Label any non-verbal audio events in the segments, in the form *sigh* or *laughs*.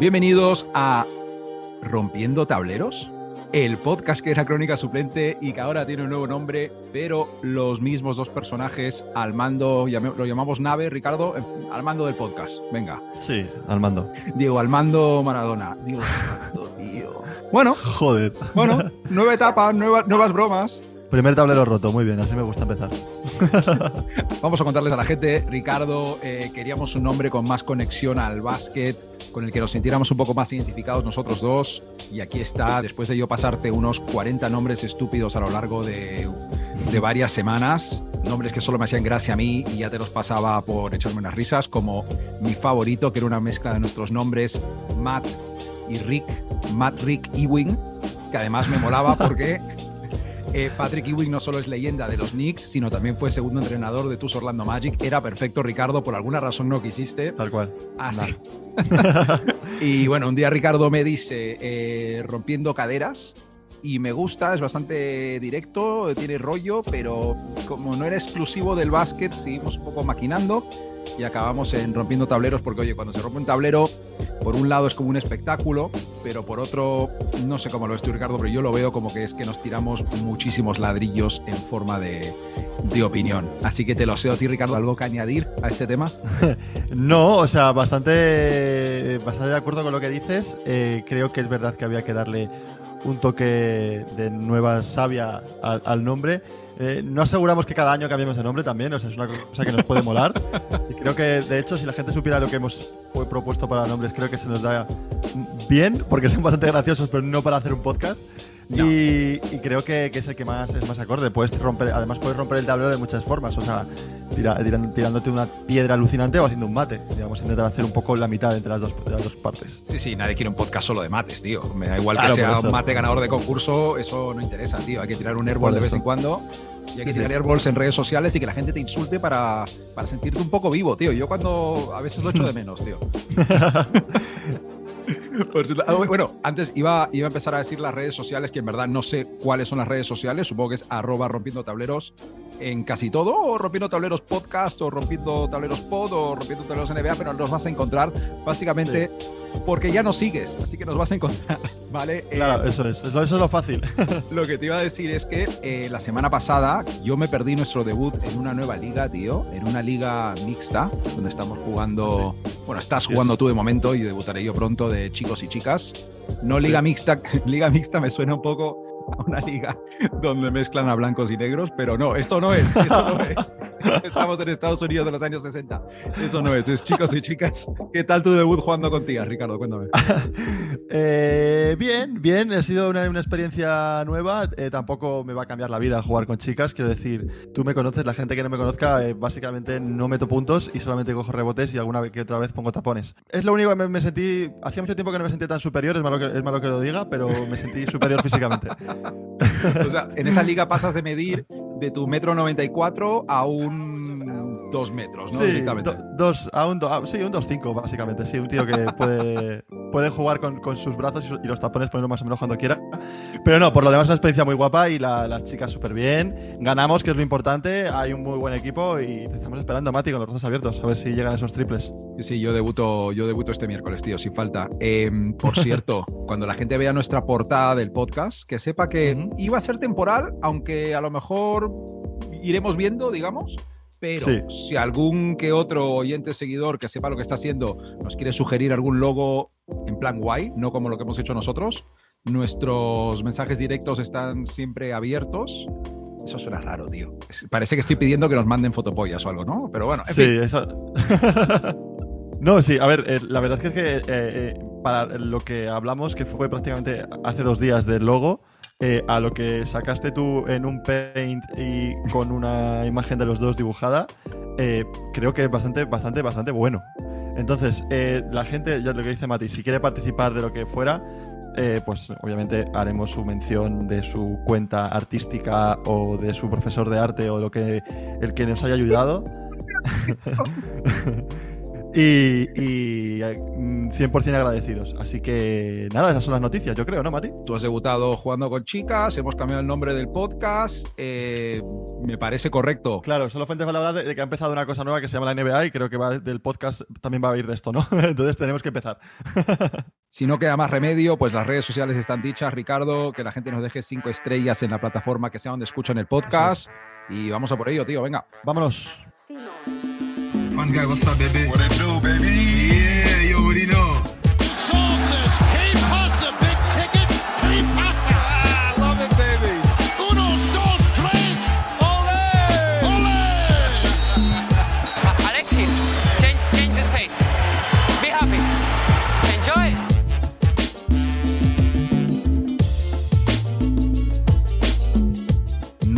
Bienvenidos a Rompiendo Tableros, el podcast que era Crónica Suplente y que ahora tiene un nuevo nombre, pero los mismos dos personajes al mando, lo llamamos nave, Ricardo, al mando del podcast. Venga. Sí, al mando. Diego, al mando Maradona. Diego, tío. Bueno, joder. Bueno, nueva etapa, nuevas bromas. Primer tablero roto, muy bien, así me gusta empezar. *laughs* Vamos a contarles a la gente, Ricardo, eh, queríamos un nombre con más conexión al básquet, con el que nos sintiéramos un poco más identificados nosotros dos. Y aquí está, después de yo pasarte unos 40 nombres estúpidos a lo largo de, de varias semanas, nombres que solo me hacían gracia a mí y ya te los pasaba por echarme unas risas, como mi favorito, que era una mezcla de nuestros nombres, Matt y Rick, Matt Rick Ewing, que además me molaba porque *laughs* eh, Patrick Ewing no solo es leyenda de los Knicks, sino también fue segundo entrenador de tus Orlando Magic. Era perfecto, Ricardo, por alguna razón no quisiste. Tal cual. Ah, sí. *laughs* y bueno, un día Ricardo me dice, eh, rompiendo caderas, y me gusta, es bastante directo, tiene rollo, pero como no era exclusivo del básquet, seguimos un poco maquinando y acabamos en rompiendo tableros, porque oye, cuando se rompe un tablero, por un lado es como un espectáculo, pero por otro, no sé cómo lo ves tú, Ricardo, pero yo lo veo como que es que nos tiramos muchísimos ladrillos en forma de, de opinión. Así que te lo sé a ti, Ricardo, ¿algo que añadir a este tema? *laughs* no, o sea, bastante, bastante de acuerdo con lo que dices. Eh, creo que es verdad que había que darle un toque de nueva savia al, nombre. Eh, no aseguramos que cada año cambiemos de nombre también, o sea, es una cosa que nos puede molar. *laughs* Y creo que, de hecho, si la gente supiera lo que hemos propuesto para nombres, creo que se nos da bien, porque son bastante graciosos, pero no para hacer un podcast. Y, creo que, es el que más es más acorde. Puedes romper, además puedes romper el tablero de muchas formas. O sea, tirándote una piedra alucinante o haciendo un mate. Digamos, intentar hacer un poco la mitad entre las dos, las dos partes. Sí, sí, nadie quiere un podcast solo de mates, tío. Me da igual que sea un mate ganador de concurso, eso no interesa, tío. Hay que tirar un airball de vez en cuando. Y hay que tirar airballs en redes sociales y que la gente te insulte para, para sentirte un poco vivo, tío. Yo cuando a veces lo echo de menos, tío. *laughs* *laughs* Ah, bueno, antes iba, iba a empezar a decir las redes sociales, que en verdad no sé cuáles son las redes sociales. Supongo que es arroba rompiendo tableros en casi todo, o rompiendo tableros podcast, o rompiendo tableros pod, o rompiendo tableros NBA, pero nos vas a encontrar básicamente porque ya nos sigues, así que nos vas a encontrar, *laughs* ¿vale? Claro, eso es, eso es lo fácil. *laughs* lo que te iba a decir es que eh, la semana pasada yo me perdí nuestro debut en una nueva liga, tío, en una liga mixta, donde estamos jugando, bueno, estás jugando tú de momento y debutaré yo pronto de chicos y chicas. No liga mixta, *laughs* liga mixta me suena un poco a *laughs* una liga donde mezclan a blancos y negros, pero no, esto no es, eso no *laughs* es. *laughs* Estamos en Estados Unidos de los años 60. Eso no es, es chicos y chicas. ¿Qué tal tu debut jugando con tías, Ricardo? Cuéntame. *laughs* Eh, bien, bien, ha sido una, experiencia nueva. Eh, tampoco me va a cambiar la vida jugar con chicas. Quiero decir, tú me conoces, la gente que no me conozca, eh, básicamente no meto puntos y solamente cojo rebotes y alguna vez que otra vez pongo tapones. Es lo único que me, sentí. Hacía mucho tiempo que no me sentía tan superior, es malo que, es malo que lo diga, pero me sentí superior físicamente. *laughs* o sea, en esa liga pasas de medir de tu metro 94 a un dos metros, ¿no? Sí, dos, a un, sí, un 2,5 básicamente. Sí, un tío que *laughs* puede, puede jugar con, con, sus brazos y los tapones ponerlo más o menos cuando quiera. Pero no, por lo demás es una experiencia muy guapa y las chicas súper bien. Ganamos, que es lo importante. Hay un muy buen equipo y estamos esperando, Mati, con los brazos abiertos, a ver si llegan esos triples. Sí, yo debuto, yo debuto este miércoles, tío, sin falta. Em, por *laughs* cierto, cuando la gente vea nuestra portada del podcast, que sepa que iba a ser temporal, aunque a lo mejor iremos viendo, digamos. Pero si algún que otro oyente seguidor que sepa lo que está haciendo nos quiere sugerir algún logo en plan guay, no como lo que hemos hecho nosotros, nuestros mensajes directos están siempre abiertos. Eso suena raro, tío. Parece que estoy pidiendo que nos manden fotopollas o algo, ¿no? Pero bueno, sí, eso. *laughs* no, sí, a ver, eh, la verdad es que eh, eh, para lo que hablamos, que fue prácticamente hace dos días del logo, eh, a lo que sacaste tú en un paint y con una imagen de los dos dibujada, eh, creo que es bastante, bastante, bastante bueno. Entonces, eh, la gente, ya lo que dice Mati, si quiere participar de lo que fuera, pues obviamente haremos su mención de su cuenta artística o de su profesor de arte o lo que el que nos haya ayudado. *laughs* *laughs* y, y 100% mm, agradecidos. Así que nada, esas son las noticias, yo creo, ¿no, Mati? Tú has debutado jugando con chicas, hemos cambiado el nombre del podcast, eh, me parece correcto. Claro, solo fuente para hablar de, que ha empezado una cosa nueva que se llama la NBA y creo que va, del podcast también va a ir de esto, ¿no? *laughs* Entonces tenemos que empezar. *laughs* si no queda más remedio, pues las redes sociales están dichas, Ricardo, que la gente nos deje cinco estrellas en la plataforma que sea donde escuchan el podcast. Y vamos a por ello, tío, venga. Vámonos. What's up, baby? What it do, baby?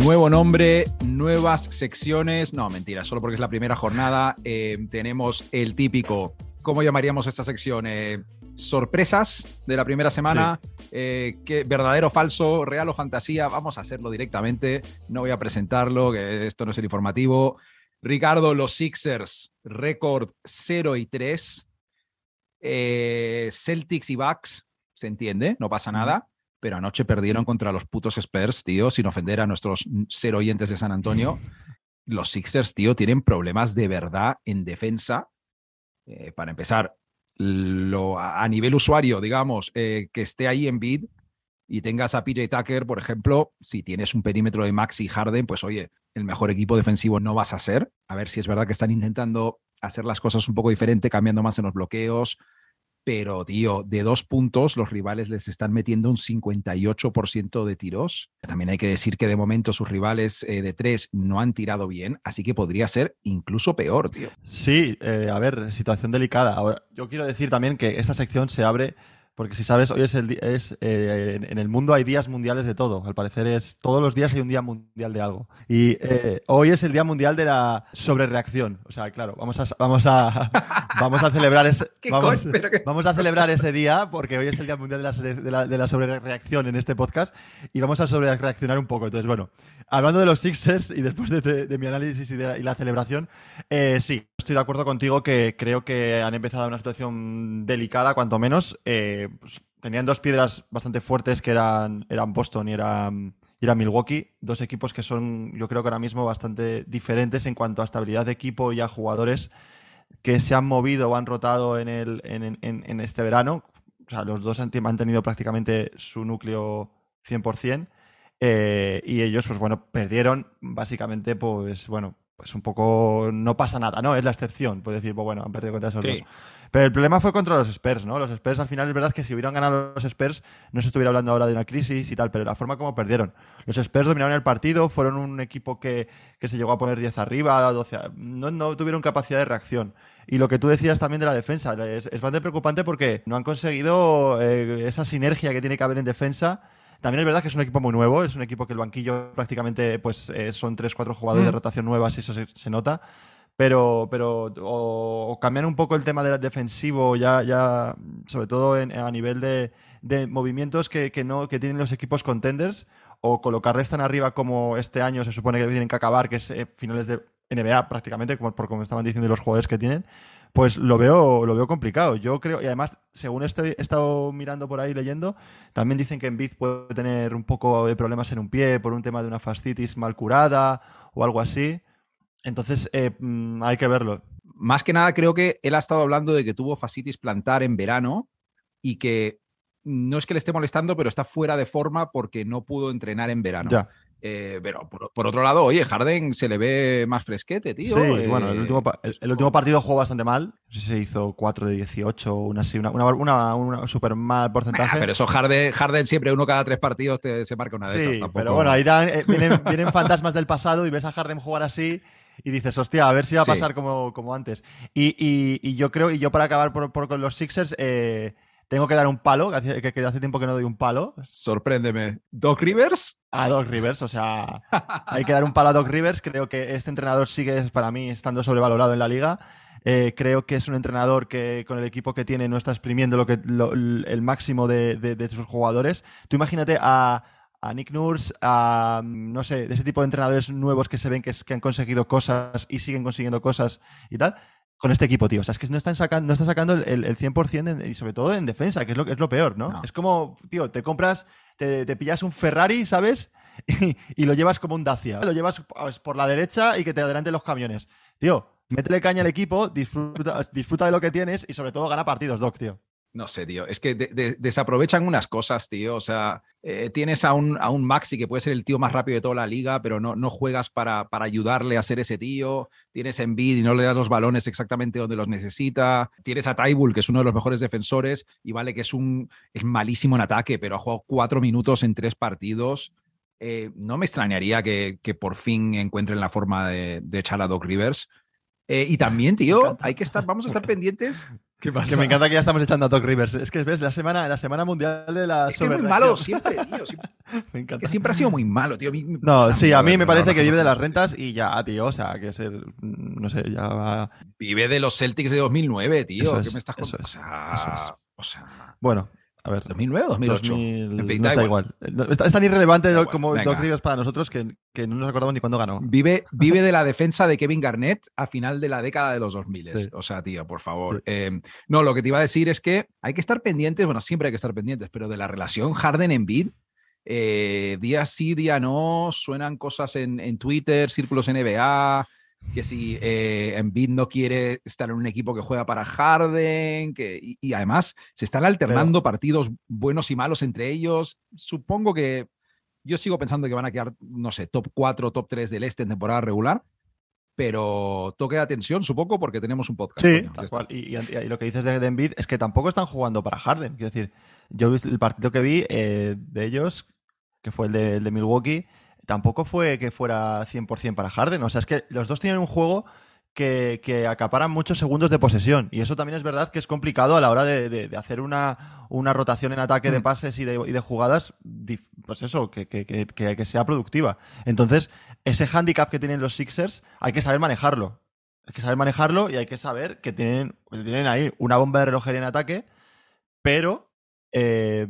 Nuevo nombre, nuevas secciones. No, mentira, solo porque es la primera jornada. Eh, tenemos el típico, ¿cómo llamaríamos esta sección? Eh, sorpresas de la primera semana. Eh, verdadero, falso, real o fantasía. Vamos a hacerlo directamente. No voy a presentarlo, que esto no es el informativo. Ricardo, los Sixers, récord 0 y 3. Celtics y Bucks, se entiende, no pasa nada pero anoche perdieron contra los putos Spurs, tío, sin ofender a nuestros cero oyentes de San Antonio. Los Sixers, tío, tienen problemas de verdad en defensa. Eh, para empezar, lo, a nivel usuario, digamos, eh, que esté ahí en bid y tengas a PJ Tucker, por ejemplo, si tienes un perímetro de Maxi Harden, pues oye, el mejor equipo defensivo no vas a ser. A ver si es verdad que están intentando hacer las cosas un poco diferente, cambiando más en los bloqueos, pero, tío, de dos puntos los rivales les están metiendo un 58% de tiros. También hay que decir que de momento sus rivales eh, de tres no han tirado bien, así que podría ser incluso peor, tío. Sí, eh, a ver, situación delicada. Yo quiero decir también que esta sección se abre porque si sabes, hoy es el es eh, en el mundo hay días mundiales de todo. Al parecer es todos los días hay un día mundial de algo. Y eh, hoy es el día mundial de la sobrereacción. O sea, claro, vamos a vamos a *laughs* vamos a celebrar ese vamos, vamos, a celebrar ese día porque hoy es el día mundial de la, de la, sobrereacción en este podcast y vamos a sobrereaccionar un poco. Entonces, bueno, hablando de los Sixers y después de, mi análisis y, de, la celebración, eh, sí, estoy de acuerdo contigo que creo que han empezado una situación delicada, cuanto menos. Pues, tenían dos piedras bastante fuertes que eran, eran Boston y eran, Milwaukee. Dos equipos que son, yo creo que ahora mismo bastante diferentes en cuanto a estabilidad de equipo y a jugadores que se han movido o han rotado en, el, en, este verano. O sea, los dos han, tenido prácticamente su núcleo 100%. Eh, y ellos, pues bueno, perdieron básicamente, pues bueno, pues un poco no pasa nada, ¿no? Es la excepción. Puedes decir, pues bueno, han perdido contra esos dos. Pero el problema fue contra los Spurs, ¿no? Los Spurs al final es verdad que si hubieran ganado los Spurs no se estuviera hablando ahora de una crisis y tal, pero la forma como perdieron. Los Spurs dominaron el partido, fueron un equipo que, se llegó a poner 10 arriba, 12, no, no tuvieron capacidad de reacción. Y lo que tú decías también de la defensa, es, bastante preocupante porque no han conseguido eh, esa sinergia que tiene que haber en defensa también es verdad que es un equipo muy nuevo, es un equipo que el banquillo prácticamente pues eh, son 3-4 jugadores de mm. rotación nuevas y eso se, nota. Pero, pero o, cambiar un poco el tema del defensivo, ya, ya sobre todo a nivel de, movimientos que, no, que tienen los equipos contenders, o colocarles tan arriba como este año se supone que tienen que acabar, que es eh, finales de NBA prácticamente, como, por como estaban diciendo los jugadores que tienen, pues lo veo, lo veo complicado. Yo creo, y además, según estoy, he estado mirando por ahí leyendo, también dicen que Embiid puede tener un poco de problemas en un pie por un tema de una fascitis mal curada o algo así. Entonces, eh, mm, hay que verlo. Más que nada, creo que él ha estado hablando de que tuvo fascitis plantar en verano y que no es que le esté molestando, pero está fuera de forma porque no pudo entrenar en verano. Ya. Eh, pero por, otro lado, oye, Harden se le ve más fresquete, tío. Sí, bueno, el último, el, último, partido jugó bastante mal. No sé si se hizo 4 de 18, una así, una, una, una, súper mal porcentaje. pero eso Harden, Harden siempre, uno cada tres partidos se marca una de esas. Tampoco... Pero bueno, ahí eh, vienen, fantasmas del pasado y ves a Harden jugar así y dices, hostia, a ver si va a pasar como, como antes. Y, y, yo creo, y yo para acabar por, por con los Sixers, eh, tengo que dar un palo, que hace, hace, tiempo que no doy un palo. Sorpréndeme. ¿Doc Rivers? A Doc Rivers, o sea, hay que dar un palo a Doc Rivers. Creo que este entrenador sigue, para mí, estando sobrevalorado en la liga. Eh, creo que es un entrenador que con el equipo que tiene no está exprimiendo lo que, el máximo de, sus jugadores. Tú imagínate a, Nick Nurse, a, no sé, de ese tipo de entrenadores nuevos que se ven que, que han conseguido cosas y siguen consiguiendo cosas y tal con este equipo, tío. O sea, es que no están sacando, no están sacando el, el, el 100% en- y sobre todo en defensa, que es lo, es lo peor, ¿no? No. Es como, tío, te compras, te, te pillas un Ferrari, ¿sabes? *laughs* Y, y lo llevas como un Dacia. Lo llevas pues, por la derecha y que te adelanten los camiones. Tío, métele caña al equipo, disfruta, disfruta de lo que tienes y sobre todo gana partidos, Doc, tío. No sé, tío. Es que de- de- desaprovechan unas cosas, tío. O sea, eh, tienes a un, a un Maxi que puede ser el tío más rápido de toda la liga, pero no, no juegas para, para ayudarle a ser ese tío. Tienes a Embiid y no le das los balones exactamente donde los necesita. Tienes a Tybull, que es uno de los mejores defensores, y vale que es un es malísimo en ataque, pero ha jugado cuatro minutos en tres partidos. Eh, no me extrañaría que, que por fin encuentren la forma de, de echar a Doc Rivers. Eh, y también, tío, hay que estar, vamos a estar pendientes. *laughs* ¿Qué Que me encanta que ya estamos echando a Doc Rivers. Es que ves la semana, la semana mundial de la Es que es muy malo *laughs* siempre, tío. siempre- Me encanta. que siempre ha sido muy malo, tío. No, sí, a mí me parece que vive de las rentas y ya, tío. O sea, que es el. No sé, ya va. Vive de los Celtics de 2009, tío. Eso ¿Qué es, me estás eso contando? O es, sea, eso es. o sea, Bueno, a ver. 2009 o 2008. 2000, En fin, no da está igual. igual. Está- es tan irrelevante Da como. Doc Rivers para nosotros que, que no nos acordamos ni cuándo ganó. Vive, *laughs* vive de la defensa de Kevin Garnett a final de la década de los 2000. Sí. O sea, tío, por favor. Sí. Eh, no, lo que te iba a decir es que hay que estar pendientes, bueno, siempre hay que estar pendientes, pero de la relación Harden-Embiid, eh, día sí, día no, suenan cosas en, en Twitter, círculos NBA, que si eh, Embiid no quiere estar en un equipo que juega para Harden, que, y, y además se están alternando partidos buenos y malos entre ellos. Supongo que yo sigo pensando que van a quedar, no sé, top 4, top 3 del este en temporada regular, pero toque de atención, supongo, porque tenemos un podcast. Sí, coño, tal cual. Y, y- y lo que dices de, de Embiid es que tampoco están jugando para Harden. Quiero decir, yo el partido que vi eh, de ellos, que fue el de, el de Milwaukee, tampoco fue que fuera 100% para Harden. O sea, es que los dos tienen un juego que, que acaparan muchos segundos de posesión. Y eso también es verdad que es complicado a la hora de, de- de hacer una, una rotación en ataque de Mm. pases y de, y de jugadas, pues eso, que, que- que- sea productiva. Entonces, ese handicap que tienen los Sixers hay que saber manejarlo. Hay que saber manejarlo y hay que saber que tienen, que tienen ahí una bomba de relojería en ataque, pero eh,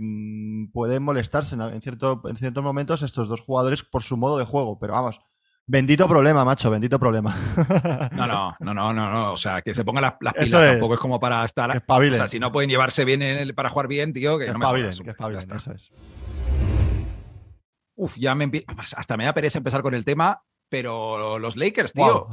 pueden molestarse en, en cierto, en ciertos momentos estos dos jugadores por su modo de juego. Pero vamos, bendito problema, macho, bendito problema. *laughs* No, no, no, no, no, no. O sea, que se pongan las, las pilas es. tampoco es como para estar. Que O espabilen. sea, si no pueden llevarse bien en el- para jugar bien, tío, que que no me espabilen, que espabilen, ya está. eso es. Uf, ya me hasta me da pereza empezar con el tema, pero los Lakers, tío,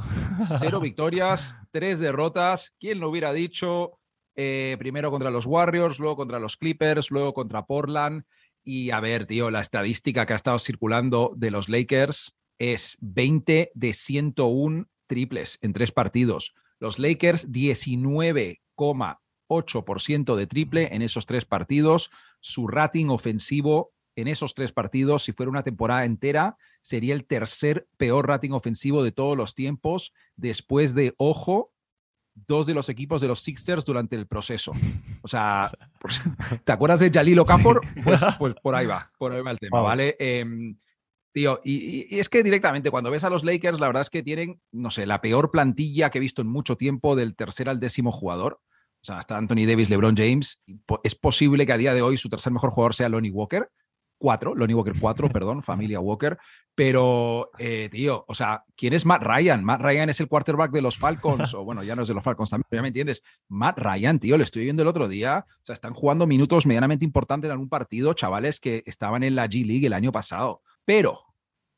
cero *laughs* victorias, tres derrotas. ¿Quién lo hubiera dicho? Eh, primero contra los Warriors, luego contra los Clippers, luego contra Portland. Y a ver, tío, la estadística que ha estado circulando de los Lakers es 20 de 101 triples en tres partidos. Los Lakers 19,8% de triple en esos tres partidos. Su rating ofensivo en esos tres partidos, si fuera una temporada entera, sería el tercer peor rating ofensivo de todos los tiempos, después de, ojo, dos de los equipos de los Sixers durante el proceso. O sea, *laughs* por- ¿te acuerdas de Jalil Okafor? Pues, *laughs* pues por ahí va, por ahí va el tema, Wow. ¿vale? Em, tío, y, y- es que directamente cuando ves a los Lakers, la verdad es que tienen, no sé, la peor plantilla que he visto en mucho tiempo del tercer al décimo jugador. O sea, está Anthony Davis, LeBron James. Es posible que a día de hoy su tercer mejor jugador sea Lonnie Walker. Cuatro, Lonnie Walker 4, perdón, familia Walker. Pero, eh, tío, o sea, ¿quién es Matt Ryan? Matt Ryan es el quarterback de los Falcons, o bueno, ya no es de los Falcons también, ya me entiendes. Matt Ryan, tío, lo estoy viendo el otro día. O sea, están jugando minutos medianamente importantes en algún partido, chavales que estaban en la G League el año pasado. Pero,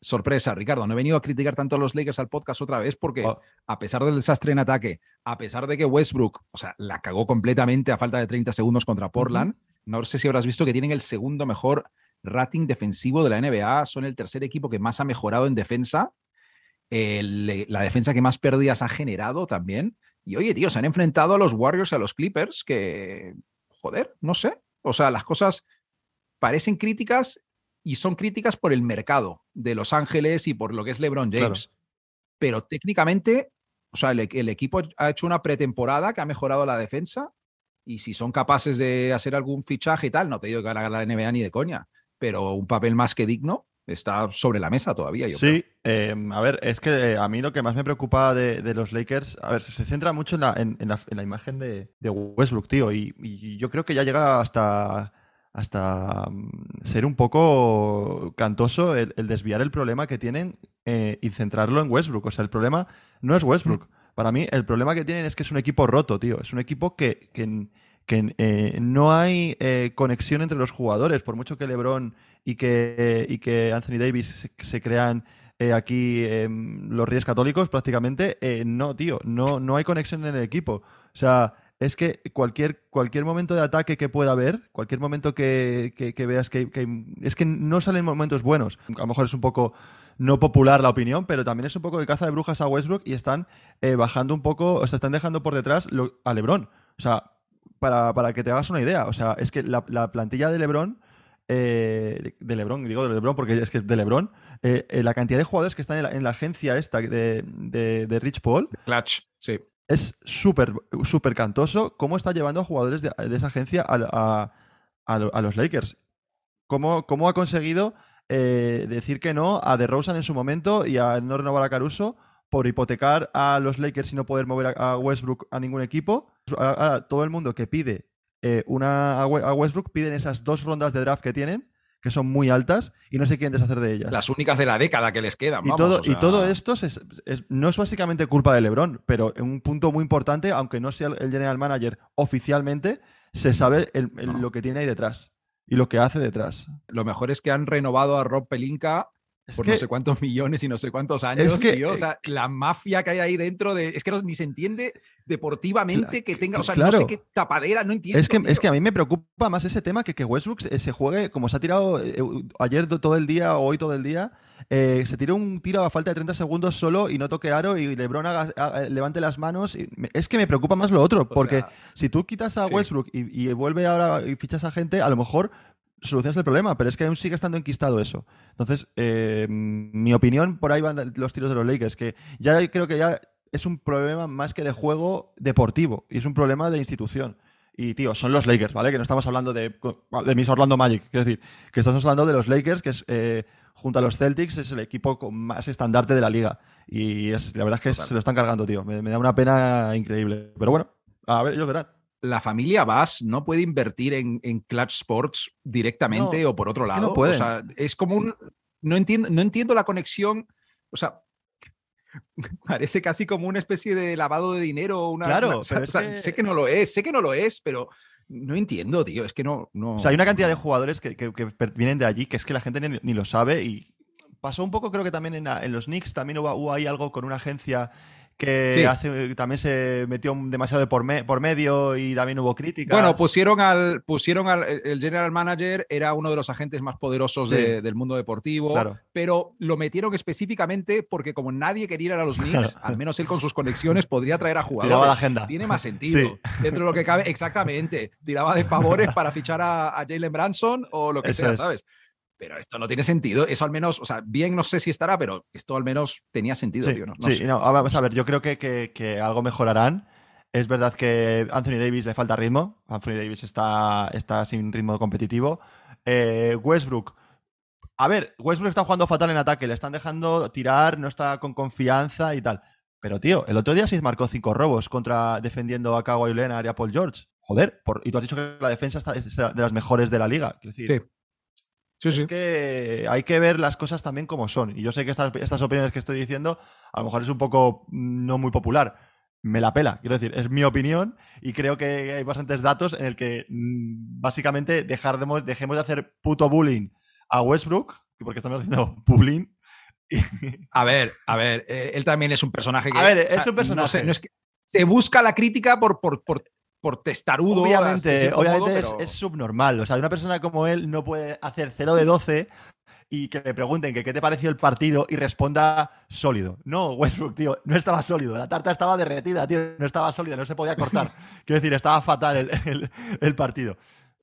sorpresa, Ricardo, no he venido a criticar tanto a los Lakers al podcast otra vez porque Oh. a pesar del desastre en ataque, a pesar de que Westbrook, o sea, la cagó completamente a falta de 30 segundos contra Portland, no sé si habrás visto que tienen el segundo mejor rating defensivo de la NBA, son el tercer equipo que más ha mejorado en defensa, el- la defensa que más pérdidas ha generado también. Y oye, tío, se han enfrentado a los Warriors y a los Clippers que, joder, no sé. O sea, las cosas parecen críticas y son críticas por el mercado de Los Ángeles y por lo que es LeBron Claro. James. Pero técnicamente, o sea, el, el equipo ha hecho una pretemporada que ha mejorado la defensa y si son capaces de hacer algún fichaje y tal, no te digo que van a ganar la NBA ni de coña, pero un papel más que digno está sobre la mesa todavía. Yo creo. Sí, eh, a ver, es que a mí lo que más me preocupa de, de los Lakers, a ver, se, se centra mucho en la, en, en la, en la imagen de, de Westbrook, tío, y, y yo creo que ya llega hasta, hasta mm, ser un poco cantoso el, el desviar el problema que tienen eh, y centrarlo en Westbrook. O sea, el problema no es Westbrook. Para mí, el problema que tienen es que es un equipo roto, tío. Es un equipo que, que, que, eh, no hay eh, conexión entre los jugadores. Por mucho que LeBron y que, y que Anthony Davis se, crean eh, aquí em, los Reyes Católicos, prácticamente, no, tío. No, no hay conexión en el equipo. O sea, es que cualquier, cualquier momento de ataque que pueda haber, cualquier momento que, que- veas que, Es que no salen momentos buenos. A lo mejor es un poco no popular la opinión, pero también es un poco de caza de brujas a Westbrook y están bajando un poco, o sea, están dejando por detrás a LeBron. O sea, para, para que te hagas una idea, o sea, es que la, la plantilla de LeBron, eh, de LeBron, digo de LeBron porque es que es de LeBron, eh, eh, la cantidad de jugadores que están en la, en la agencia esta de, de- de Rich Paul Clutch, sí. es súper súper cantoso cómo está llevando a jugadores de, de esa agencia a, a- a a los Lakers. Cómo, cómo ha conseguido decir que no a DeRozan en su momento y a no renovar a Caruso por hipotecar a los Lakers y no poder mover a, a Westbrook a ningún equipo. Ahora, todo el mundo que pide eh, una a We- a Westbrook piden esas dos rondas de draft que tienen, que son muy altas, y no se quieren deshacer de ellas. Las únicas de la década que les quedan. Y, vamos, todo, o sea, y todo esto es- es- no es básicamente culpa de LeBron, pero en un punto muy importante, aunque no sea el el general manager oficialmente, se sabe el- el- No. lo que tiene ahí detrás y lo que hace detrás. Lo mejor es que han renovado a Rob Pelinka Es por que, no sé cuántos *laughs* millones y no sé cuántos años, que, tío. O eh, sea, la mafia que hay ahí dentro de. Es que no- ni se entiende deportivamente que tenga. O sea, claro. no sé qué tapadera, no entiendo. es, que, es que a mí me preocupa más ese tema que que Westbrook se, juegue, como se ha tirado eh, ayer to- todo el día o hoy todo el día, eh, se tire un tiro a falta de 30 segundos solo y no toque aro y LeBron haga- levante las manos. y me- es que me preocupa más lo otro, O porque sea, Si tú quitas a Sí. Westbrook y, y vuelve ahora y fichas a gente, a lo mejor solucionas el problema, pero es que aún sigue estando enquistado eso. Entonces, eh, mi opinión, por ahí van los tiros de los Lakers, que ya creo que ya es un problema más que de juego deportivo, y es un problema de institución. Y, tío, son los Lakers, ¿vale? Que no estamos hablando de, de mis Orlando Magic, quiero decir, que estamos hablando de los Lakers, que es, eh, junto a los Celtics, es el equipo con más estandarte de la liga. Y es, la verdad es que se lo están cargando, tío. Me, me da una pena increíble. Pero bueno, a ver, ellos verán. La familia Bass no puede invertir en, en Clutch Sports directamente No, o por otro es lado. no. O sea, es como un. No entiendo, no entiendo la conexión. O sea, *laughs* parece casi como una especie de lavado de dinero. Una, Claro, una- o sea, pero es o sea, que- sé que no lo es, sé que no lo es, pero no entiendo, tío. Es que no. no O sea, hay una cantidad de jugadores que, que- vienen de allí que es que la gente ni, ni lo sabe y pasó un poco, creo que también en, en los Knicks también hubo, hubo ahí algo con una agencia que Sí. hace, también se metió demasiado de por, me- por medio y también hubo críticas. Bueno, pusieron al, pusieron al el general manager, era uno de los agentes más poderosos Sí. de- del mundo deportivo, Claro. pero lo metieron específicamente porque como nadie quería ir a los Knicks, al menos él con sus conexiones podría traer a jugadores. Tiraba la agenda. Tiene más *laughs* sentido. Dentro de lo que cabe, exactamente. Tiraba de favores para fichar a, a Jalen Branson o lo que Eso sea, es. ¿sabes? Pero esto no tiene sentido. Eso al menos, o sea, bien no sé si estará, pero esto al menos tenía sentido, Sí, tío. No, no sí, no, vamos a ver, yo creo que, que- que algo mejorarán. Es verdad que Anthony Davis le falta ritmo. Anthony Davis está, está sin ritmo competitivo. Eh, Westbrook. A ver, Westbrook está jugando fatal en ataque, le están dejando tirar, no está con confianza y tal. Pero, tío, el otro día sí marcó cinco robos contra defendiendo a Kawhi Leonard y a Paul George. Joder, por- y tú has dicho que la defensa está, es de las mejores de la liga. Quiero decir, Sí. Sí, sí. es que hay que ver las cosas también como son. Y yo sé que estas, estas opiniones que estoy diciendo a lo mejor es un poco mm, no muy popular. Me la pela, quiero decir, es mi opinión y creo que hay bastantes datos en el que mm, básicamente dejar de, mo- dejemos de hacer puto bullying a Westbrook, porque estamos haciendo *laughs* bullying. A ver, a ver, eh, él también es un personaje que. A ver, es un personaje. No, sé, no es que se busca la crítica por, por, por, por testarudo. obviamente, obviamente es, es subnormal. O sea, una persona como él no puede hacer 0 de 12 y que le pregunten que qué te pareció el partido y responda sólido. No, Westbrook, tío, no estaba sólido. La tarta estaba derretida, tío, no estaba sólida, no se podía cortar. *laughs* quiero decir, estaba fatal el, el- el partido.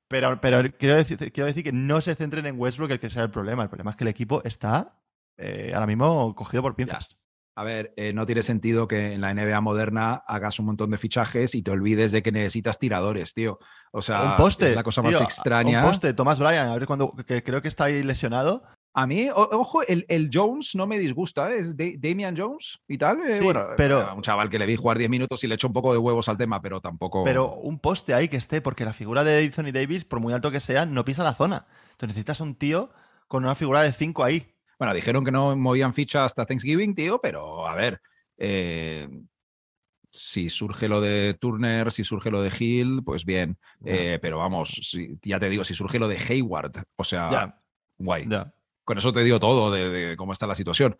Pero, pero quiero, decir, quiero decir que no se centren en Westbrook el que sea el problema. El problema es que el equipo está eh, ahora mismo cogido por pinzas. A ver, eh, no tiene sentido que en la NBA moderna hagas un montón de fichajes y te olvides de que necesitas tiradores, tío. O sea, un poste. es la cosa más extraña. Un poste, Thomas Bryan, a ver cuando que creo que está ahí lesionado. A mí, o- ojo, el, el Jones no me disgusta, ¿eh? es Da- Damian Jones y tal. eh, Sí, bueno, pero- era un chaval que le vi jugar 10 minutos y le echo un poco de huevos al tema, pero tampoco. Pero un poste ahí que esté, porque la figura de Anthony Davis, por muy alto que sea, no pisa la zona. Entonces necesitas un tío con una figura de 5 ahí. Bueno, dijeron que no movían ficha hasta Thanksgiving, tío, pero a ver. eh, si surge lo de Turner, si surge lo de Hill, pues bien. Eh, pero vamos, si- ya te digo, si surge lo de Hayward, o sea, guay. Con eso te digo todo de, de cómo está la situación.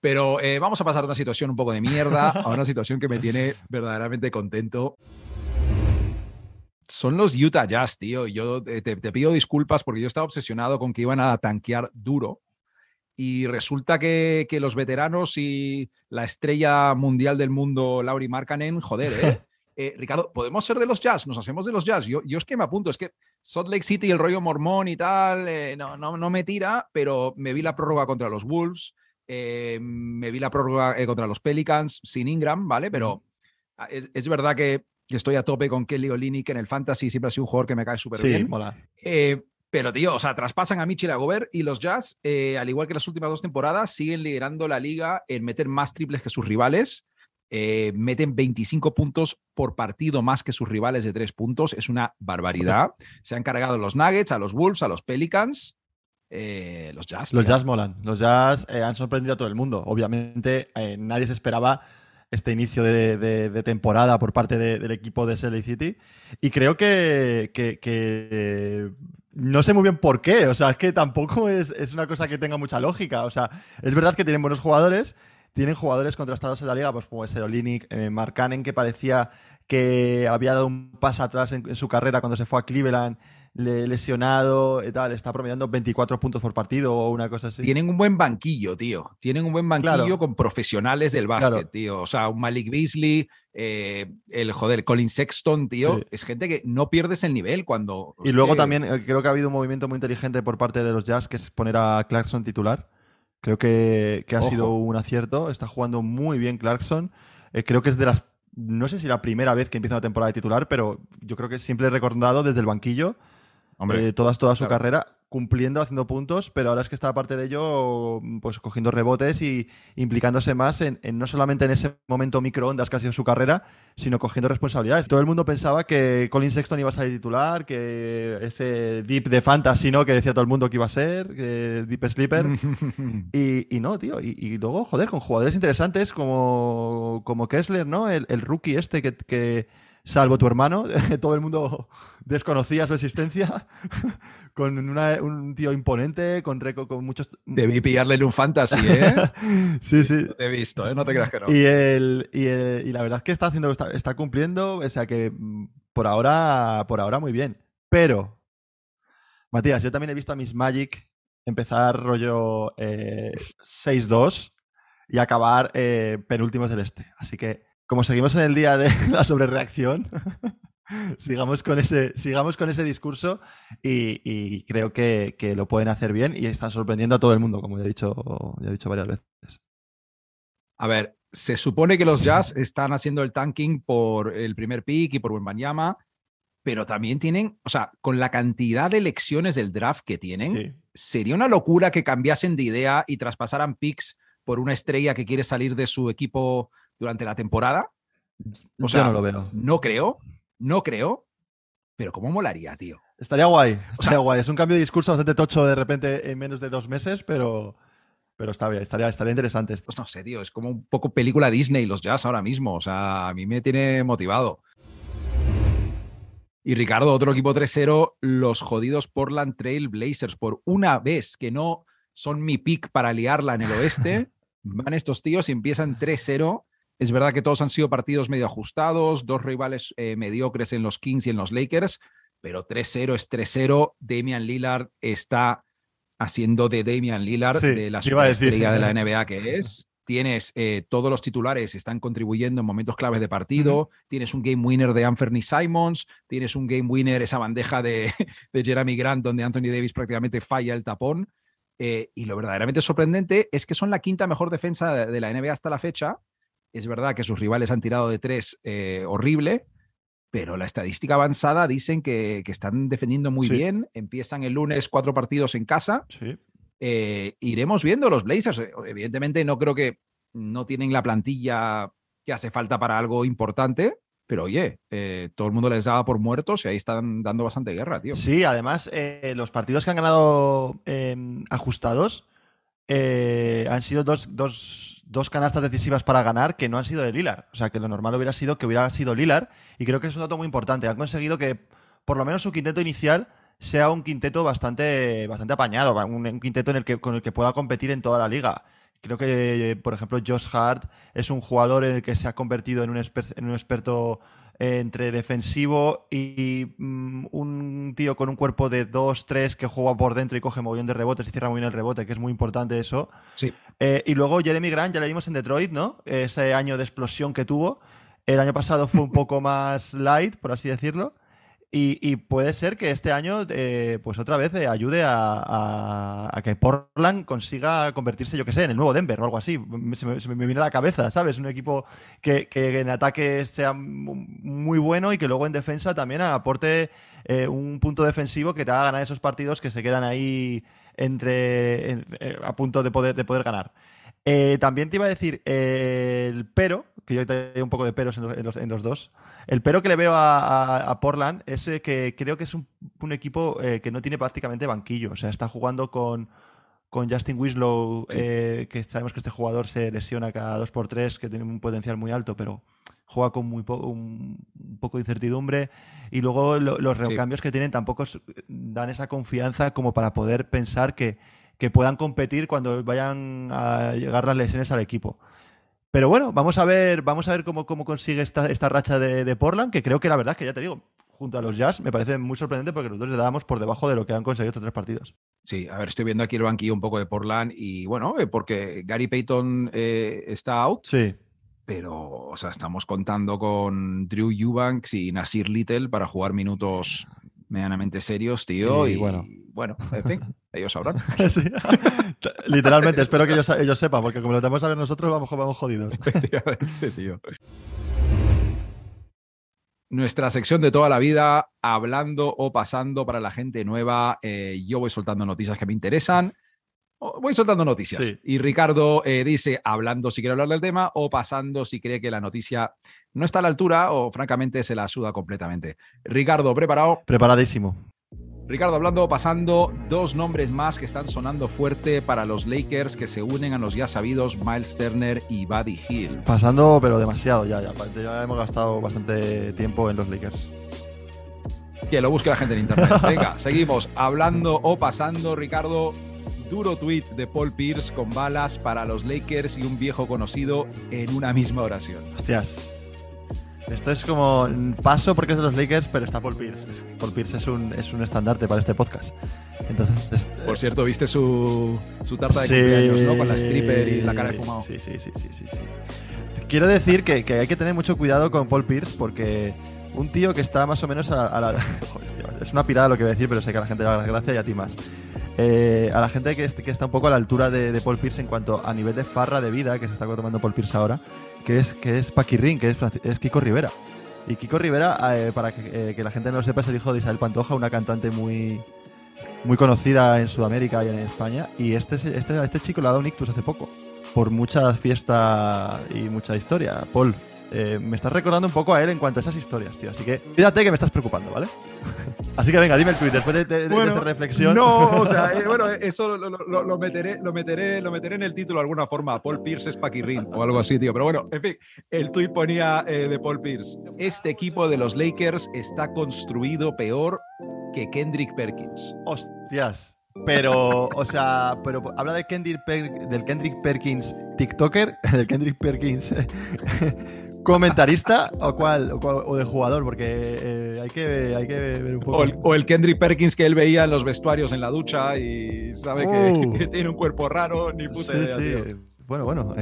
Pero eh, vamos a pasar de una situación un poco de mierda a una situación que me tiene *laughs* verdaderamente contento. Son los Utah Jazz, tío. y Yo te, te pido disculpas porque yo estaba obsesionado con que iban a tanquear duro. Y resulta que, que los veteranos y la estrella mundial del mundo, Lauri Markkanen, joder, ¿eh? *laughs* Eh, Ricardo, ¿podemos ser de los Jazz? Nos hacemos de los Jazz. Yo, yo es que me apunto, es que Salt Lake City, el rollo mormón y tal, eh, no, no, no me tira, pero me vi la prórroga contra los Wolves, eh, me vi la prórroga contra los Pelicans sin Ingram, ¿vale? Pero ah, es, es verdad que que estoy a tope con Kelly Olynyk en el fantasy, siempre ha sido un jugador que me cae súper Sí, bien. mola. Eh, pero, tío, o sea, traspasan a Mitchell a Gobert y los Jazz, eh, al igual que las últimas dos temporadas, siguen liderando la liga en meter más triples que sus rivales. Eh, meten 25 puntos por partido más que sus rivales de tres puntos. Es una barbaridad. Se han cargado los Nuggets, a los Wolves, a los Pelicans. eh, los Jazz. Los tío. Jazz molan. Los Jazz eh, han sorprendido a todo el mundo. Obviamente, nadie se esperaba este inicio de, temporada por parte de- del equipo de Salt City. Y creo que, no sé muy bien por qué. O sea, es que tampoco es, una cosa que tenga mucha lógica. O sea, es verdad que tienen buenos jugadores. Tienen jugadores contrastados en la liga, pues como ser Olinick, eh, Mark que parecía que había dado un paso atrás en, su carrera cuando se fue a Cleveland, le- lesionado y tal. Está promediando 24 puntos por partido o una cosa así. Tienen un buen banquillo, tío. Tienen un buen banquillo Claro. con profesionales del básquet, Claro. tío. O sea, un Malik Beasley, eh, el joder, Colin Sexton, tío. Sí. Es gente que no pierdes el nivel cuando. Y luego que- también eh, creo que ha habido un movimiento muy inteligente por parte de los Jazz, que es poner a Clarkson titular. Creo que, que ha Ojo. sido un acierto. Está jugando muy bien Clarkson. Eh, creo que es de las. No sé si la primera vez que empieza una temporada de titular, pero yo creo que siempre he recordado desde el banquillo eh, todas, toda su claro. carrera, cumpliendo, haciendo puntos, pero ahora es que está aparte de ello, pues cogiendo rebotes y implicándose más en, en no solamente en ese momento microondas que ha sido su carrera, sino cogiendo responsabilidades. Todo el mundo pensaba que Colin Sexton iba a salir titular, que ese deep de fantasy, ¿no? Que decía todo el mundo que iba a ser, que deep sleeper. *laughs* Y, y no, tío. Y, y luego, joder, con jugadores interesantes como, como Kessler, ¿no? El, el rookie este que, que, salvo tu hermano, *laughs* todo el mundo desconocía su existencia. *laughs* con una- un tío imponente, con con muchos. Debí pillarle en un fantasy, ¿eh? *laughs* sí, sí. Te he visto, ¿eh? No te creas que no. Y, el, y, el- y la verdad es que está haciendo, está, está cumpliendo, o sea que mm, por ahora, por ahora muy bien. Pero, Matías, yo también he visto a Miss Magic empezar rollo eh, 6-2 y acabar eh, penúltimos del este. Así que, como seguimos en el día de *laughs* la sobrereacción, *laughs* sigamos, con ese, sigamos con ese discurso y, y creo que, que lo pueden hacer bien y están sorprendiendo a todo el mundo, como ya he dicho, ya he dicho varias veces. A ver, se supone que los Jazz están haciendo el tanking por el primer pick y por Wembanyama, pero también tienen, o sea, con la cantidad de elecciones del draft que tienen, Sí. sería una locura que cambiasen de idea y traspasaran picks por una estrella que quiere salir de su equipo durante la temporada. O sea, Yo no lo veo. No creo, no creo, pero ¿cómo molaría, tío? Estaría guay, estaría sea- guay. Es un cambio de discurso bastante tocho de repente en menos de dos meses, pero, pero está bien, estaría, estaría interesante esto. Pues no sé, tío, es como un poco película Disney los Jazz ahora mismo, o sea, a mí me tiene motivado. Y Ricardo, otro equipo 3-0, los jodidos Portland Trail Blazers. Por una vez que no son mi pick para liarla en el oeste, *laughs* van estos tíos y empiezan 3-0. Es verdad que todos han sido partidos medio ajustados, dos rivales eh, mediocres en los Kings y en los Lakers, pero 3-0 es 3-0. Damian Lillard está haciendo de Damian Lillard, Sí, de la te iba a decir. superestrella de la *laughs* NBA que es. Tienes eh, todos los titulares están contribuyendo en momentos claves de partido. Tienes un game winner de Anthony Simons. Tienes un game winner, esa bandeja de, *laughs* de Jeremy Grant, donde Anthony Davis prácticamente falla el tapón. Eh, y lo verdaderamente sorprendente es que son la quinta mejor defensa de, de la NBA hasta la fecha. Es verdad que sus rivales han tirado de tres eh, horrible, pero la estadística avanzada dicen que, que están defendiendo muy Sí. bien. Empiezan el lunes cuatro partidos en casa. Sí. Eh, iremos viendo los Blazers. Eh, Evidentemente, no creo que no tienen la plantilla que hace falta para algo importante, pero oye, eh, todo el mundo les daba por muertos y ahí están dando bastante guerra, tío. Sí, además, eh, los partidos que han ganado eh, ajustados han sido dos, dos, dos canastas decisivas para ganar que no han sido de Lilar. O sea, que lo normal hubiera sido que hubiera sido Lilar. Y creo que es un dato muy importante. Han conseguido que, por lo menos, su quinteto inicial sea un quinteto bastante, bastante apañado. Un, quinteto en el que, con el que pueda competir en toda la liga. Creo que, por ejemplo, Josh Hart es un jugador en el que se ha convertido en un, en un experto entre defensivo y mm, un tío con un cuerpo de 2-3 que juega por dentro y coge mogollón de rebotes y cierra muy bien el rebote, que es muy importante eso. Sí. Eh, y luego Jeremy Grant, ya le vimos en Detroit, ¿no? Ese año de explosión que tuvo. El año pasado fue un *laughs* poco más light, por así decirlo. Y, puede ser que este año, eh, pues otra vez, eh, ayude a, a- a que Portland consiga convertirse, yo que sé, en el nuevo Denver o algo así. Se me, viene a la cabeza, ¿sabes? Un equipo que, en ataque sea mu- muy bueno y que luego en defensa también aporte eh, un punto defensivo que te haga ganar esos partidos que se quedan ahí entre en- a punto de poder, de poder ganar. También te iba a decir el pero, que yo te un poco de peros en los, en los- en los dos. El pero que le veo a, a- a Portland es eh, que creo que es un, un equipo eh, que no tiene prácticamente banquillo. O sea, está jugando con, con Justin Winslow, Sí. eh, que sabemos que este jugador se lesiona cada 2x3, que tiene un potencial muy alto, pero juega con muy po- un, un poco de incertidumbre. Y luego lo- los Sí. recambios que tienen tampoco dan esa confianza como para poder pensar que, que puedan competir cuando vayan a llegar las lesiones al equipo. Pero bueno, vamos a ver, vamos a ver cómo, cómo consigue esta, esta racha de, de Portland, que creo que la verdad es que ya te digo, junto a los Jazz, me parece muy sorprendente porque los dos le dábamos por debajo de lo que han conseguido estos tres partidos. Sí, a ver, estoy viendo aquí el banquillo un poco de Portland y bueno, eh, porque Gary Payton eh, está out, Sí. pero o sea, estamos contando con Drew Eubanks y Nasir Little para jugar minutos medianamente serios, tío. Y Y, bueno. bueno. en fin, *laughs* ellos sabrán. *laughs* Sí. Literalmente, espero que ellos, ellos sepan, porque como lo tenemos a ver nosotros, vamos, vamos jodidos. Efectivamente, tío. Nuestra sección de toda la vida, hablando o pasando para la gente nueva. eh, yo voy soltando noticias que me interesan. Voy soltando noticias. Sí. Y Ricardo eh, dice, hablando si quiere hablar del tema o pasando si cree que la noticia no está a la altura o francamente se la suda completamente. Ricardo, preparado. Preparadísimo. Ricardo, hablando o pasando, dos nombres más que están sonando fuerte para los Lakers que se unen a los ya sabidos Miles Turner y Buddy Hill. Pasando, pero demasiado ya, ya. Ya hemos gastado bastante tiempo en los Lakers. Que lo busque la gente en internet. *laughs* Venga, seguimos. Hablando o pasando, Ricardo. Duro tweet de Paul Pierce con balas para los Lakers y un viejo conocido en una misma oración. Hostias. Esto es como paso porque es de los Lakers, pero está Paul Pierce. Paul Pierce es un, es un estandarte para este podcast. Entonces, es- Por cierto, ¿viste su, su tarta de Sí. cumpleaños, no? Con la stripper y la cara de fumado. Sí, sí, sí, sí, sí, sí. Quiero decir que, que hay que tener mucho cuidado con Paul Pierce porque un tío que está más o menos a, a la... *laughs* Joder, es una pirada lo que voy a decir, pero sé que a la gente le va a dar gracia y a ti más. Eh, a la gente que, que está un poco a la altura de, de Paul Pierce en cuanto a nivel de farra de vida que se está tomando Paul Pierce ahora, que es, que es Paquirrin, que es, es Kiko Rivera. Y Kiko Rivera, eh, para que, eh, que la gente no lo sepa, es el hijo de Isabel Pantoja, una cantante muy, muy conocida en Sudamérica y en España. Y este, es- este, este chico le ha dado un ictus hace poco. Por mucha fiesta y mucha historia. Paul, eh, me estás recordando un poco a él en cuanto a esas historias, tío. Así que cuídate que me estás preocupando, ¿vale? *laughs* Así que venga, dime el tweet después de, de- de esa reflexión. No, o sea, *laughs* eh, bueno, eso lo, lo- lo meteré, lo, meteré, lo meteré en el título de alguna forma. Paul Pierce es Paquirrin o algo así, tío. Pero bueno, en fin, el tuit ponía eh, de Paul Pierce. Este equipo de los Lakers está construido peor que Kendrick Perkins. Hostias. Pero, o sea, pero habla de Kendrick Per- del Kendrick Perkins TikToker, *laughs* del Kendrick Perkins comentarista o cuál, o, cuál- o de jugador, porque eh, hay, que, hay que ver un poco. O el, o el Kendrick Perkins que él veía en los vestuarios en la ducha y sabe que, *laughs* que tiene un cuerpo raro, ni puta Sí, idea, sí. Bueno, bueno,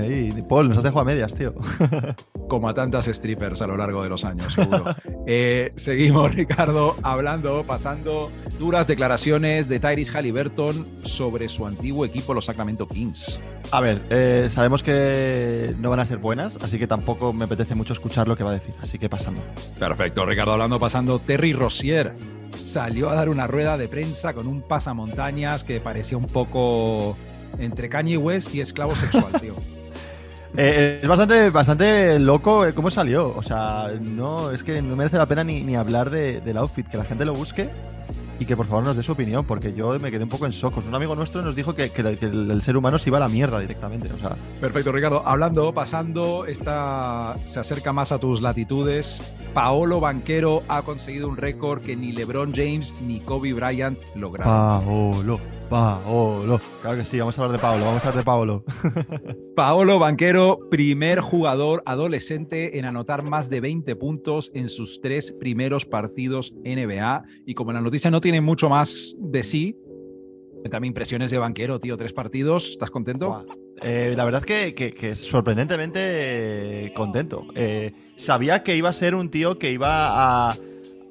Paul, nos has dejado a medias, tío. *laughs* Como a tantas strippers a lo largo de los años, seguro. *laughs* Eh, seguimos, *laughs* Ricardo, hablando, pasando duras declaraciones de Tyrese Halliburton sobre su antiguo equipo, los Sacramento Kings. A ver, eh, sabemos que no van a ser buenas, así que tampoco me apetece mucho escuchar lo que va a decir, así que pasando. Perfecto, Ricardo, hablando, pasando, Terry Rossier salió a dar una rueda de prensa con un pasamontañas que parecía un poco entre Kanye West y esclavo sexual, tío. *laughs* Eh, es bastante, bastante loco eh, cómo salió. O sea, no, es que no merece la pena ni, ni hablar de- del outfit, que la gente lo busque y que por favor nos dé su opinión, porque yo me quedé un poco en socos. Un amigo nuestro nos dijo que, que el, que el- el ser humano se iba a la mierda directamente. O sea, Perfecto, Ricardo. Hablando, pasando, esta se acerca más a tus latitudes. Paolo Banquero ha conseguido un récord que ni LeBron James ni Kobe Bryant lograron. Paolo, Paolo. Claro que sí, vamos a hablar de Paolo, vamos a hablar de Paolo. *laughs* Paolo Banquero, primer jugador adolescente en anotar más de 20 puntos en sus tres primeros partidos NBA. Y como la noticia no tiene mucho más de sí, también impresiones de Banquero, tío, tres partidos. ¿Estás contento? Eh, la verdad que, que- que sorprendentemente eh, contento. Eh, sabía que iba a ser un tío que iba a,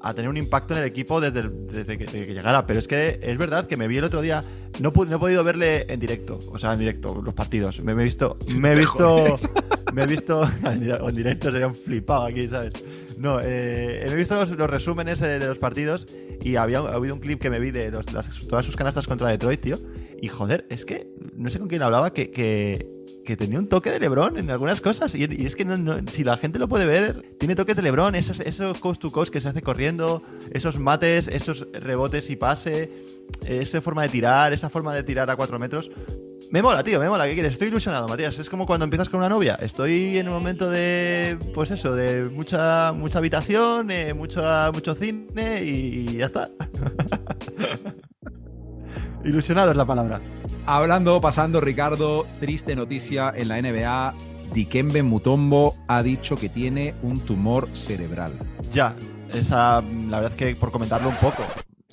a tener un impacto en el equipo desde, el- desde que, desde que llegara, pero es que es verdad que me vi el otro día, no, he podido verle en directo, o sea, en directo, los partidos. Me, me he visto, *laughs* me he visto, me he visto, en directo sería un flipado aquí, ¿sabes? No, eh, he visto los, los resúmenes eh, de los partidos y había ha habido un clip que me vi de los- las- todas sus canastas contra Detroit, tío. Y joder, es que no sé con quién hablaba que, que, que tenía un toque de Lebron en algunas cosas. Y, y es que no- no- si la gente lo puede ver, tiene toques de Lebron, esos, esos coast to coast que se hace corriendo, esos mates, esos rebotes y pase, esa forma de tirar, esa forma de tirar a cuatro metros. Me mola, tío, me mola. ¿Qué quieres? Estoy ilusionado, Matías. Es como cuando empiezas con una novia. Estoy en un momento de, pues eso, de mucha, mucha habitación, eh, mucho, mucho cine y, y ya está. *laughs* Ilusionado es la palabra. Hablando, pasando, Ricardo, triste noticia en la NBA. Dikembe Mutombo ha dicho que tiene un tumor cerebral. Ya, esa, la verdad que por comentarlo un poco,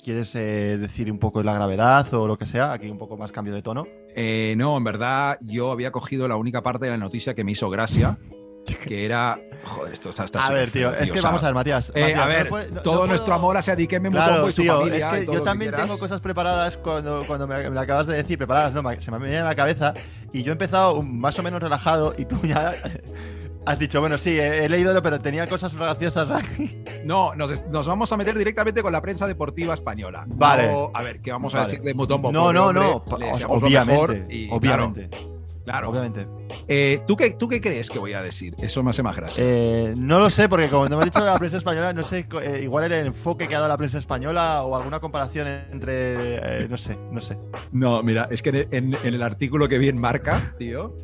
¿quieres eh, decir un poco la gravedad o lo que sea? Aquí un poco más cambio de tono. Eh, no, en verdad yo había cogido la única parte de la noticia que me hizo gracia, *laughs* que era... Joder, esto está... está A ver, tío, feo, es que o sea, vamos a ver, Matías. eh, Matías, a no ver, puede- no- no todo puedo- nuestro amor hacia Dikembe Mutombo Claro, y su tío, familia. es y que todo yo que también quieras. tengo cosas preparadas cuando, cuando me, me acabas de decir, preparadas, no, se me viene a la cabeza y yo he empezado más o menos relajado y tú ya *laughs* has dicho, bueno, sí, he, he leído, pero tenía cosas graciosas aquí. No, nos, nos vamos a meter directamente con la prensa deportiva española. Vale. No, a ver, ¿qué vamos a Vale. decir de Mutombo? No, Pobre no, no, obviamente, y, obviamente, Claro, claro. obviamente. Eh, ¿tú, qué, ¿Tú qué crees que voy a decir? Eso me hace más gracia. Eh, no lo sé, porque como me has dicho la prensa española, no sé, eh, igual el enfoque que ha dado la prensa española o alguna comparación entre, no sé, no sé. No, mira, es que en, en el artículo que vi en Marca, tío,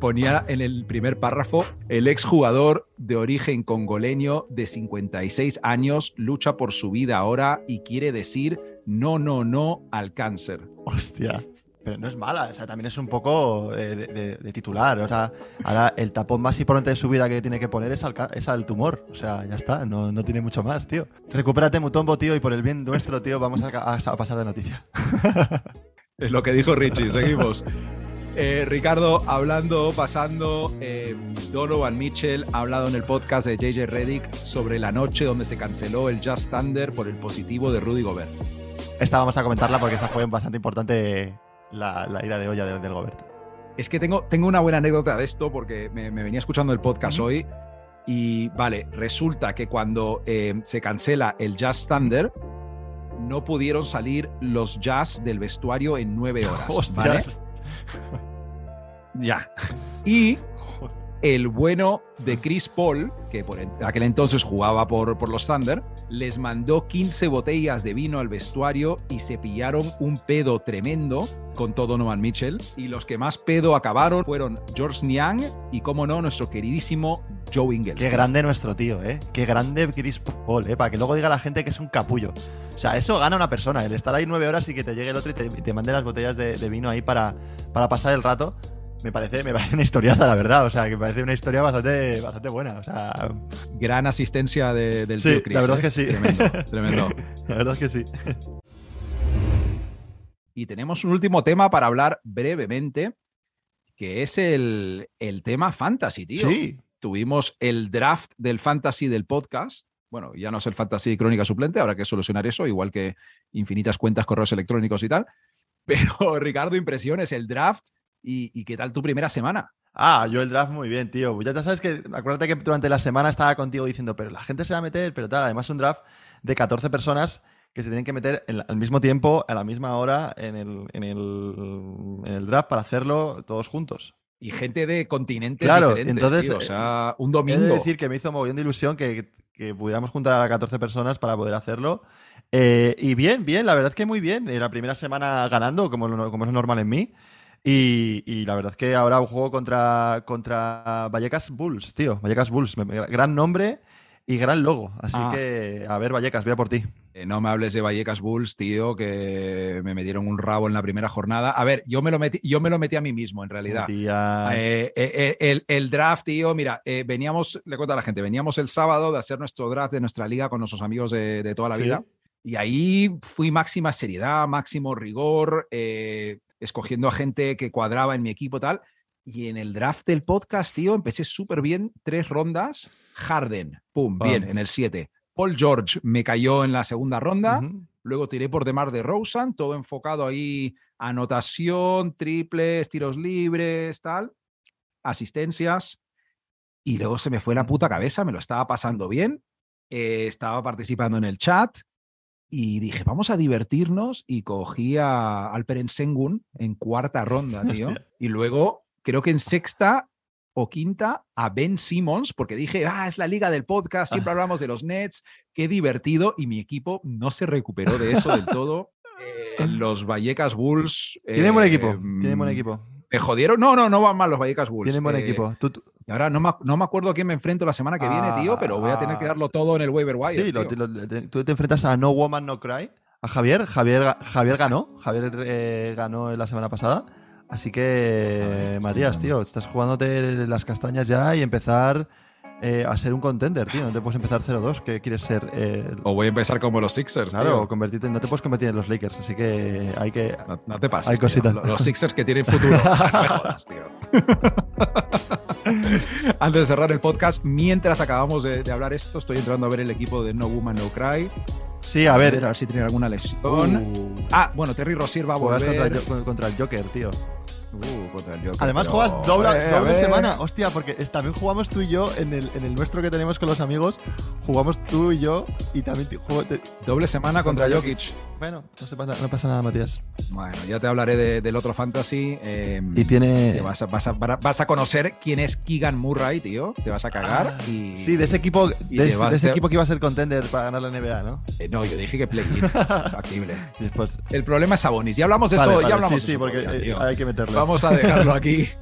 ponía en el primer párrafo, el exjugador de origen congoleño de 56 años lucha por su vida ahora y quiere decir no, no, no al cáncer. Hostia. Pero no es mala, o sea, también es un poco eh, de, de- de titular. O sea, ahora el tapón más importante de su vida que tiene que poner es al, es al tumor. O sea, ya está, no, no tiene mucho más, tío. Recupérate, Mutombo, tío, y por el bien nuestro, tío, vamos a, a- a pasar de noticia. *laughs* Es lo que dijo Richie, seguimos. Eh, Ricardo, hablando, pasando, eh, Donovan Mitchell ha hablado en el podcast de JJ Reddick sobre la noche donde se canceló el Just Thunder por el positivo de Rudy Gobert. Esta vamos a comentarla porque esta fue bastante importante la, la ida de olla del, del. Es que tengo, tengo una buena anécdota de esto porque me, me venía escuchando el podcast hoy y vale, resulta que cuando eh, se cancela el Jazz Thunder, no pudieron salir los Jazz del vestuario en nueve horas. *laughs* ¿vale? *laughs* Ya. Y el bueno de Chris Paul, que por aquel entonces jugaba por, por los Thunder, les mandó 15 botellas de vino al vestuario y se pillaron un pedo tremendo con todo Donovan Mitchell. Y los que más pedo acabaron fueron George Niang y, como no, nuestro queridísimo Joe Ingles. Qué grande nuestro tío, ¿eh? Qué grande Chris Paul, ¿eh? Para que luego diga la gente que es un capullo. O sea, eso gana una persona, el estar ahí nueve horas y que te llegue el otro y te, y te mande las botellas de, de vino ahí para, para pasar el rato. Me parece, me parece una historiaza, la verdad. O sea, que me parece una historia bastante, bastante buena. O sea, Gran asistencia de- del Sí, tío Chris. la verdad ¿eh? es que sí. Tremendo, tremendo. *laughs* la verdad es que sí. Y tenemos un último tema para hablar brevemente, que es el, el tema fantasy, tío. Sí. Tuvimos el draft del fantasy del podcast. Bueno, ya no es el fantasy crónica suplente, habrá que solucionar eso, igual que infinitas cuentas, correos electrónicos y tal. *laughs* Pero, Ricardo, impresiones, el draft y, y qué tal tu primera semana. Ah, yo el draft muy bien, tío. Ya sabes que, acuérdate que durante la semana estaba contigo diciendo, pero la gente se va a meter, pero tal. Además, un draft de 14 personas que se tienen que meter en la- al mismo tiempo, a la misma hora, en el, en el, en el draft para hacerlo todos juntos. Y gente de continentes Claro, diferentes, entonces, tío. O sea, un He domingo. de decir que me hizo mogollón de ilusión que, que pudiéramos juntar a 14 personas para poder hacerlo. Eh, y bien, bien, la verdad es que muy bien. Eh, La primera semana ganando, como, como es normal en mí. Y, y la verdad es que ahora juego contra, contra Vallecas Bulls, tío. Vallecas Bulls. Gran nombre y gran logo. Así Ah. que, a ver, Vallecas, voy a por ti. Eh, no me hables de Vallecas Bulls, tío, que me metieron un rabo en la primera jornada. A ver, yo me lo metí, yo me lo metí a mí mismo, en realidad. Eh, eh, eh, el, el draft, tío, mira, veníamos, le cuento a la gente, veníamos el sábado de hacer nuestro draft de nuestra liga con nuestros amigos de, de toda la Sí. vida. Y ahí fui máxima seriedad, máximo rigor, eh, escogiendo a gente que cuadraba en mi equipo tal. Y en el draft del podcast, tío, empecé súper bien, tres rondas. Harden, pum, Pam. bien, en el 7. Paul George me cayó en la segunda ronda. Ujú. Luego tiré por Demar de Rosen, todo enfocado ahí, anotación, triples, tiros libres, tal, asistencias. Y luego se me fue la puta cabeza, me lo estaba pasando bien, eh, estaba participando en el chat y dije, vamos a divertirnos y cogí a Alperen Sengun en cuarta ronda, *laughs* tío. Hostia. y luego, creo que en sexta o quinta, a Ben Simmons, porque dije, ah, es la liga del podcast, siempre *laughs* hablamos de los Nets, qué divertido, y mi equipo no se recuperó de eso del todo. *laughs* Eh, los Vallecas Bulls. Tienen buen eh, equipo. Tienen buen mm, equipo. ¿Me jodieron? No, no, no van mal los Vallecas Bulls. Tienen buen Eh, equipo. Tú- tú- Y ahora no me, no me acuerdo a quién me enfrento la semana que viene, tío, pero voy a tener que Ah, darlo todo en el waiver wire. Sí, lo- tío. lo- te- tú te enfrentas a No Woman No Cry, a Javier. Javier, Javier ganó. Javier eh, ganó la semana pasada. Así que, Matías, tío, estás jugándote las castañas ya y empezar eh, a ser un contender, tío. No te puedes empezar 0-2, que quieres ser. eh, O voy a empezar como los Sixers. claro, tío. convertirte, no te puedes convertir en los Lakers. Así que hay que. No, no te pases. Hay tío. cositas. Los Sixers que tienen futuro. O sea, no me jodas, tío. *laughs* Antes de cerrar el podcast, mientras acabamos de, de hablar esto, estoy entrando a ver el equipo de No Woman No Cry. Sí, a ver, a ver si tienen alguna lesión. Uh, Ah, bueno, Terry Rozier va a volver. contra, el Jo- contra el Joker, tío. Uh, contra el Joker, Además pero- juegas doble, Eh, doble semana, hostia, porque es- también jugamos tú y yo en el, en el nuestro que tenemos con los amigos, jugamos tú y yo y también te- juego- te- Doble semana contra, Contra Jokic. bueno, no, se pasa, no pasa nada, Matías. Bueno, ya te hablaré de- del otro fantasy. eh, Y tiene... vas, a, vas, a, vas a conocer quién es Keegan Murray, tío. Te vas a cagar. y, Ah, Sí, de ese equipo, y de, ese- vas- de ese te- equipo que iba a ser contender para ganar la NBA, ¿no? Eh, no, yo dije que play-in. *laughs* factible. Y después... El problema es Sabonis. Ya hablamos de eso, Vale, ya hablamos sí, de sí, eso porque hay que meterlo. Vamos a dejarlo aquí. *laughs*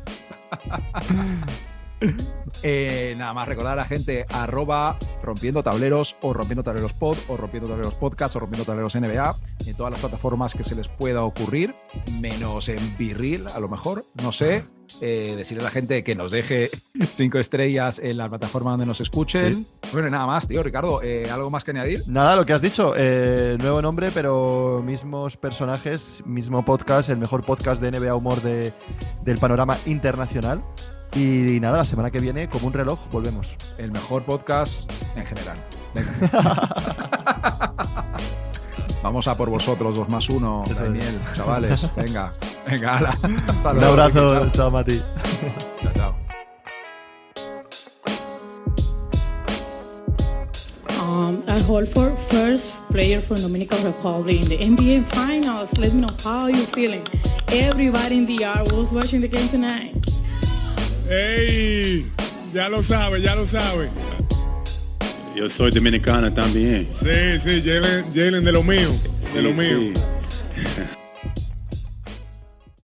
Eh, nada más recordar a la gente arroba rompiendo tableros o rompiendo tableros pod o rompiendo tableros podcast o rompiendo tableros NBA en todas las plataformas que se les pueda ocurrir, menos en Virril a lo mejor, no sé. Eh, decirle a la gente que nos deje *laughs* cinco estrellas en la plataforma donde nos escuchen. Bueno, y nada más, tío. Ricardo, eh, ¿algo más que añadir? Nada, lo que has dicho, eh, nuevo nombre, pero mismos personajes, mismo podcast, el mejor podcast de NBA Humor de- del panorama internacional. Y, nada, la semana que viene, como un reloj, volvemos. El mejor podcast en general. Venga. *laughs* Vamos a por vosotros, dos más uno, Eso es. Daniel, chavales. *laughs* Venga, venga, ala. *laughs* Hasta Un luego, abrazo, Chao, chao Mati. chao, chao. Um, Al Holford, first player from Dominican Republic in the NBA Finals. Let me know how you feeling. Everybody in the yard was watching the game tonight. ¡Ey! Ya lo sabe, ya lo sabe. Yo soy dominicana también. Sí, sí, Jalen, Jalen de lo mío, de Sí, lo mío. sí. *laughs*